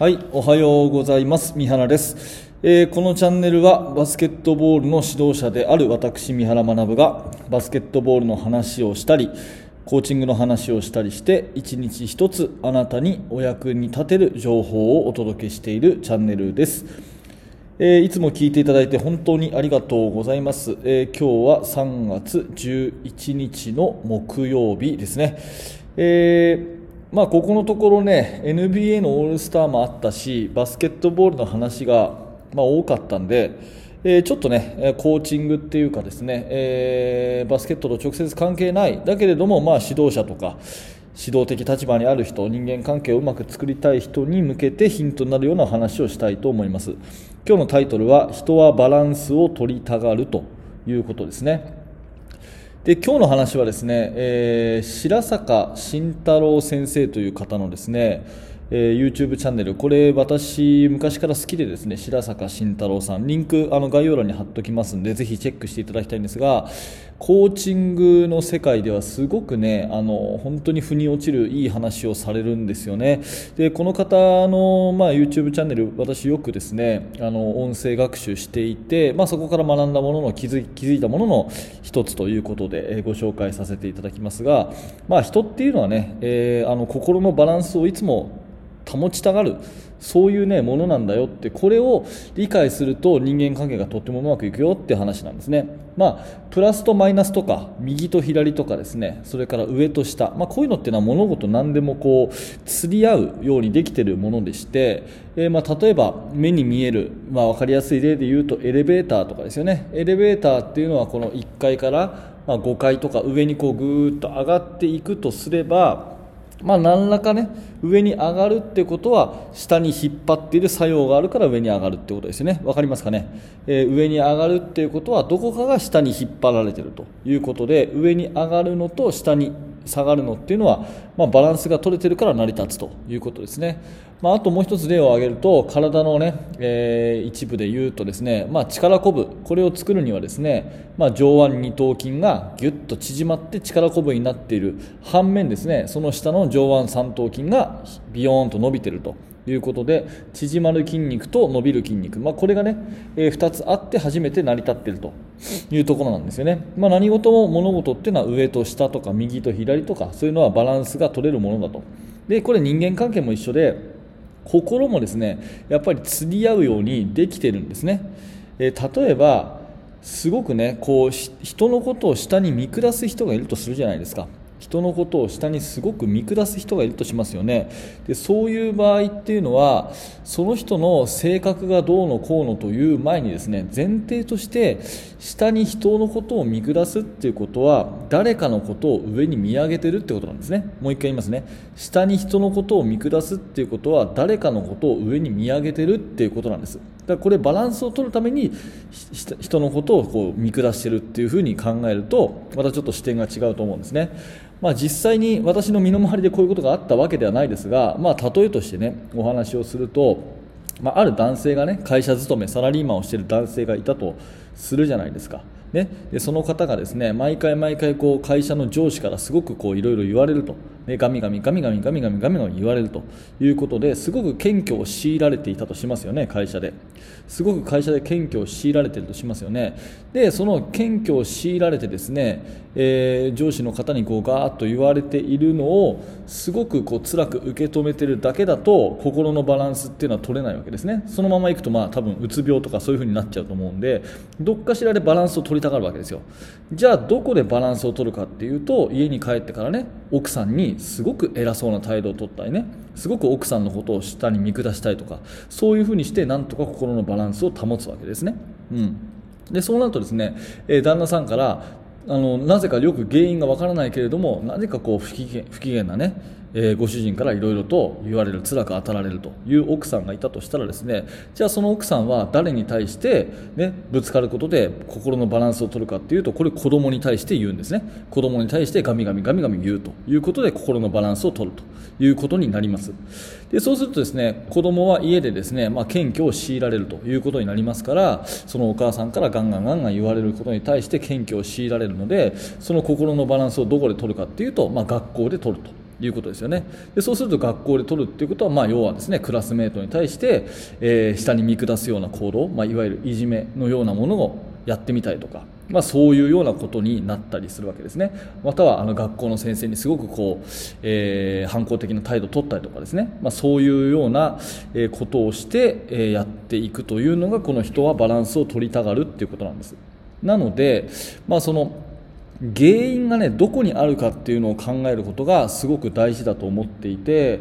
はい、おはようございます。三原です。えーこのチャンネルはバスケットボールの指導者である私、三原学がバスケットボールの話をしたり、コーチングの話をしたりして、一日一つあなたにお役に立てる情報をお届けしているチャンネルです。えーいつも聞いていただいて本当にありがとうございます。えー今日は3月11日の木曜日ですね。えーまあ、ここのところね、NBA のオールスターもあったし、バスケットボールの話が、ま、多かったんで、えちょっとね、コーチングっていうかですね、えーバスケットと直接関係ない、だけれども、まあ、指導者とか、指導的立場にある人、人間関係をうまく作りたい人に向けてヒントになるような話をしたいと思います。今日のタイトルは、人はバランスを取りたがるということですね。で今日の話はですね、えー白坂慎太郎先生という方のですね、えー YouTube チャンネル。これ私昔から好きでですね白坂慎太郎さん。リンクあの概要欄に貼っておきますんでぜひチェックしていただきたいんですがコーチングの世界ではすごくねあの本当に腑に落ちるいい話をされるんですよね。でこの方の、まあ、YouTube チャンネル私よくですねあの音声学習していて、まあ、そこから学んだものの気づい気づいたものの一つということで、えーご紹介させていただきますが、まあ、人っていうのはね、えーあの心のバランスをいつも保ちたがるそういうねものなんだよってこれを理解すると人間関係がとってもうまくいくよって話なんですね。まあプラスとマイナスとか右と左とかですね。それから上と下。まあこういうのっていうのは物事何でもこう釣り合うようにできてるものでして、えーまあ例えば目に見えるまあ分かりやすい例で言うとエレベーターとかですよね。エレベーターっていうのはこの1階からま5階とか上にこうぐーっと上がっていくとすればまあ、何らかね上に上がるってことは下に引っ張っている作用があるから上に上がるってことですよね。分かりますかね、えー上に上がるっていうことはどこかが下に引っ張られてるということで上に上がるのと下に下がるのっていうのは、まあ、バランスが取れてるから成り立つということですね、まあ、あともう一つ例を挙げると体のね、えー一部で言うとですね、まあ、力こぶこれを作るにはですね、まあ、上腕二頭筋がぎゅっと縮まって力こぶになっている反面ですねその下の上腕三頭筋がビヨーンと伸びているということで縮まる筋肉と伸びる筋肉、まあ、これがね、え2つあって初めて成り立っているというところなんですよね、まあ、何事も物事っていうのは上と下とか右と左とかそういうのはバランスが取れるものだと。でこれ人間関係も一緒で心もですねやっぱり釣り合うようにできてるんですね、えー例えばすごくねこう人のことを下に見下す人がいるとするじゃないですか。人のことを下にすごく見下す人がいるとしますよね。でそういう場合っていうのはその人の性格がどうのこうのという前にですね前提として下に人のことを見下すっていうことは誰かのことを上に見上げてるってことなんですね。もう一回言いますね。下に人のことを見下すっていうことは誰かのことを上に見上げてるっていうことなんです。だからこれバランスを取るために人のことをこう見下してるっていうふうに考えるとまたちょっと視点が違うと思うんですね。まあ、実際に私の身の回りでこういうことがあったわけではないですが、まあ、例えとしてねお話をすると、まあ、ある男性がね会社勤めサラリーマンをしている男性がいたとするじゃないですか。ね、でその方がですね毎回毎回こう会社の上司からすごくいろいろ言われると、ガミガミガミガミガミガミガミガミ言われるということですごく謙虚を強いられていたとしますよね会社で。すごく会社で謙虚を強いられているとしますよね。でその謙虚を強いられてですね、えー上司の方にこうガーッと言われているのをすごくこう辛く受け止めてるだけだと心のバランスっていうのは取れないわけですね。そのままいくとまあ多分うつ病とかそういう風になっちゃうと思うんでどっかしらでバランスを取りたがるわけですよ。じゃあどこでバランスを取るかっていうと家に帰ってからね奥さんにすごく偉そうな態度を取ったりねすごく奥さんのことを下に見下したりとかそういう風にしてなんとか心のバランスを保つわけですね。うん。でそうなるとですね、えー旦那さんからあのなぜかよく原因がわからないけれどもなぜかこう不機嫌不機嫌なね、えーご主人からいろいろと言われる辛く当たられるという奥さんがいたとしたらですねじゃあその奥さんは誰に対して、ね、ぶつかることで心のバランスを取るかっていうとこれ子供に対して言うんですね。子供に対してガミガミガミガミ言うということで心のバランスを取るということになります。でそうするとですね子供は家でですね、まあ、謙虚を強いられるということになりますからそのお母さんからガンガンガンガン言われることに対して謙虚を強いられるのでその心のバランスをどこで取るかっていうと、まあ、学校で取ると。いうことですよね。でそうすると学校で取るっていうことは、まあ、要はですねクラスメートに対して、えー、下に見下すような行動、まあ、いわゆるいじめのようなものをやってみたりとか、まあ、そういうようなことになったりするわけですね。またはあの学校の先生にすごくこう、えー、反抗的な態度を取ったりとかですね、まあ、そういうようなことをして、えー、やっていくというのがこの人はバランスを取りたがるっていうことなんです。なので、まあ、その原因がねどこにあるかっていうのを考えることがすごく大事だと思っていて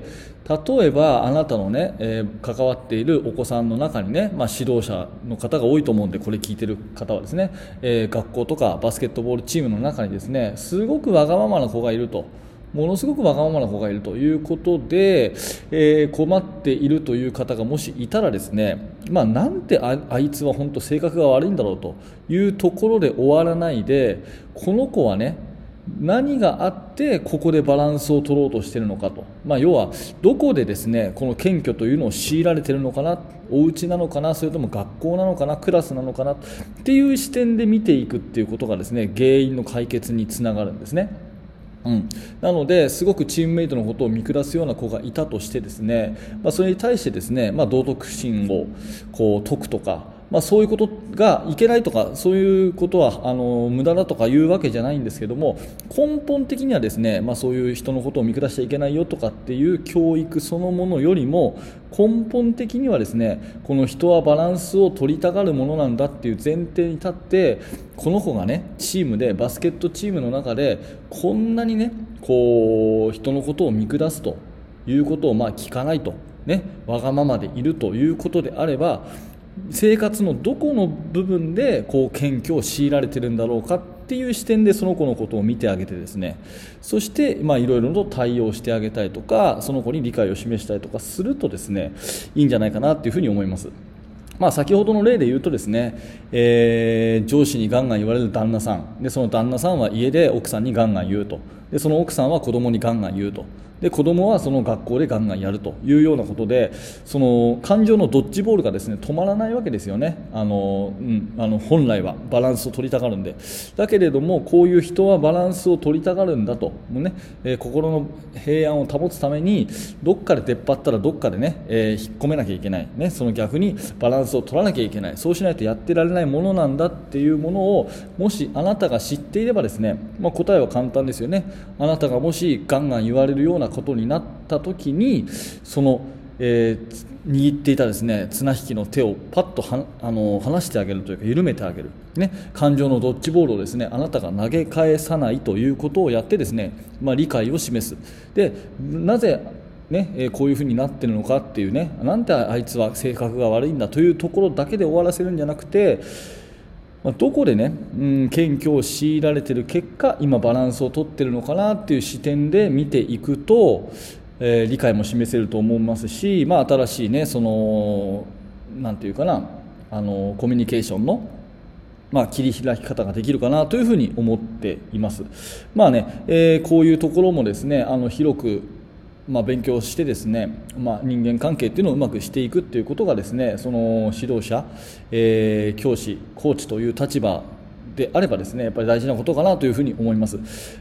例えばあなたのね、えー、関わっているお子さんの中にね、まあ、指導者の方が多いと思うんでこれ聞いてる方はですね、えー、学校とかバスケットボールチームの中にですねすごくわがままな子がいると。ものすごくわがままな子がいるということで、えー、困っているという方がもしいたらですね、まあ、なんてあいつは本当性格が悪いんだろうというところで終わらないでこの子はね何があってここでバランスを取ろうとしているのかと、まあ、要はどこでですねこの謙虚というのを強いられているのかなお家なのかなそれとも学校なのかなクラスなのかなっていう視点で見ていくっていうことがですね原因の解決につながるんですね。うん、なのですごくチームメイトのことを見下すような子がいたとしてですね、まあ、それに対してですね、まあ、道徳心をこう解くとかまあ、そういうことがいけないとかそういうことはあの無駄だとかいうわけじゃないんですけども根本的にはですね、まあ、そういう人のことを見下しちゃいけないよとかっていう教育そのものよりも根本的にはですねこの人はバランスを取りたがるものなんだっていう前提に立ってこの子がねチームでバスケットチームの中でこんなにねこう人のことを見下すということをまあ聞かないと。ね、わがままでいるということであれば生活のどこの部分でこう謙虚を強いられてるんだろうかっていう視点でその子のことを見てあげてですね。そしていろいろと対応してあげたりとかその子に理解を示したりとかするとですねいいんじゃないかなっていうふうに思います。まあ、先ほどの例で言うとですね、えー、上司にガンガン言われる旦那さん。でその旦那さんは家で奥さんにガンガン言うと。でその奥さんは子供にガンガン言うと。で子供はその学校でガンガンやるというようなことでその感情のドッジボールがですね止まらないわけですよね。あの、うん、あの本来はバランスを取りたがるんで。だけれどもこういう人はバランスを取りたがるんだと。ね、えー、心の平安を保つためにどっかで出っ張ったらどっかでね、えー、引っ込めなきゃいけない、ね、その逆にバランスを取らなきゃいけない。そうしないとやってられないものなんだっていうものをもしあなたが知っていればですね、まあ、答えは簡単ですよね。あなたがもしガンガン言われるようなことになった時にその、えー、握っていたですね綱引きの手をパッとはあの離してあげるというか緩めてあげる、ね、感情のドッジボールをですねあなたが投げ返さないということをやってですね、まあ、理解を示す。でなぜねえこういうふうになってるのかっていうねなんであいつは性格が悪いんだというところだけで終わらせるんじゃなくてまどこでね、うん、謙虚を強いられてる結果今バランスをとってるのかなっていう視点で見ていくと、えー、理解も示せると思いますし、まあ、新しいねそのなんていうかなあのコミュニケーションのまあ、切り開き方ができるかなというふうに思っています。まあね、えー、こういうところもですね、あの広くまあ、勉強してですね、まあ、人間関係っていうのをうまくしていくっていうことがですねその指導者、えー、教師コーチという立場であればですねやっぱり大事なことかなというふに思います、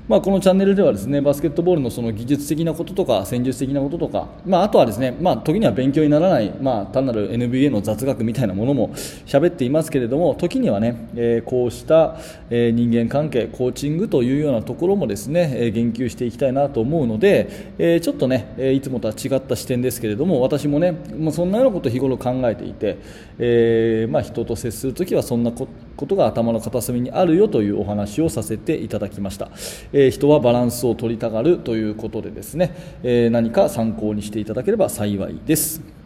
まあ、このチャンネルではですねバスケットボールのその技術的なこととか戦術的なこととか、まあ、あとはですね、まあ、時には勉強にならない、まあ、単なる NBA の雑学みたいなものも喋っていますけれども時にはね、え、こうした、え、人間関係コーチングというようなところもですね、え、言及していきたいなと思うので、え、ちょっとね、えいつもとは違った視点ですけれども私もねもうそんなようなことを日頃考えていて、えま、人と接するときはそんなことことが頭の片隅にあるよというお話をさせていただきました、えー、人はバランスを取りたがるということでですね、えー、何か参考にしていただければ幸いです。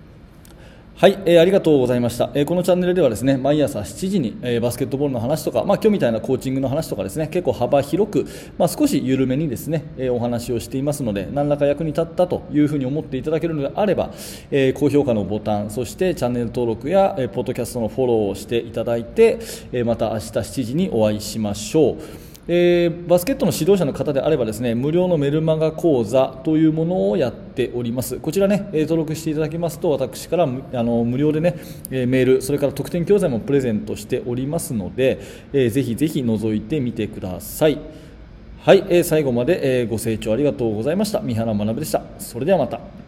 はい、えー、ありがとうございました、えー、このチャンネルではですね毎朝7時に、えー、バスケットボールの話とか、まあ、今日みたいなコーチングの話とかですね結構幅広く、まあ、少し緩めにですね、え、お話をしていますので何らか役に立ったというふうに思っていただけるのであれば、え、高評価のボタンそしてチャンネル登録や、えー、ポッドキャストのフォローをしていただいて、え、また明日7時にお会いしましょう。えー、バスケットの指導者の方であればですね無料のメルマガ講座というものをやっております。こちらね、え登録していただきますと私からあの無料でね、えメールそれから特典教材もプレゼントしておりますので、えー、ぜひぜひ覗いてみてください。はい、えー最後まで、えーご清聴ありがとうございました。三原学でした。それではまた。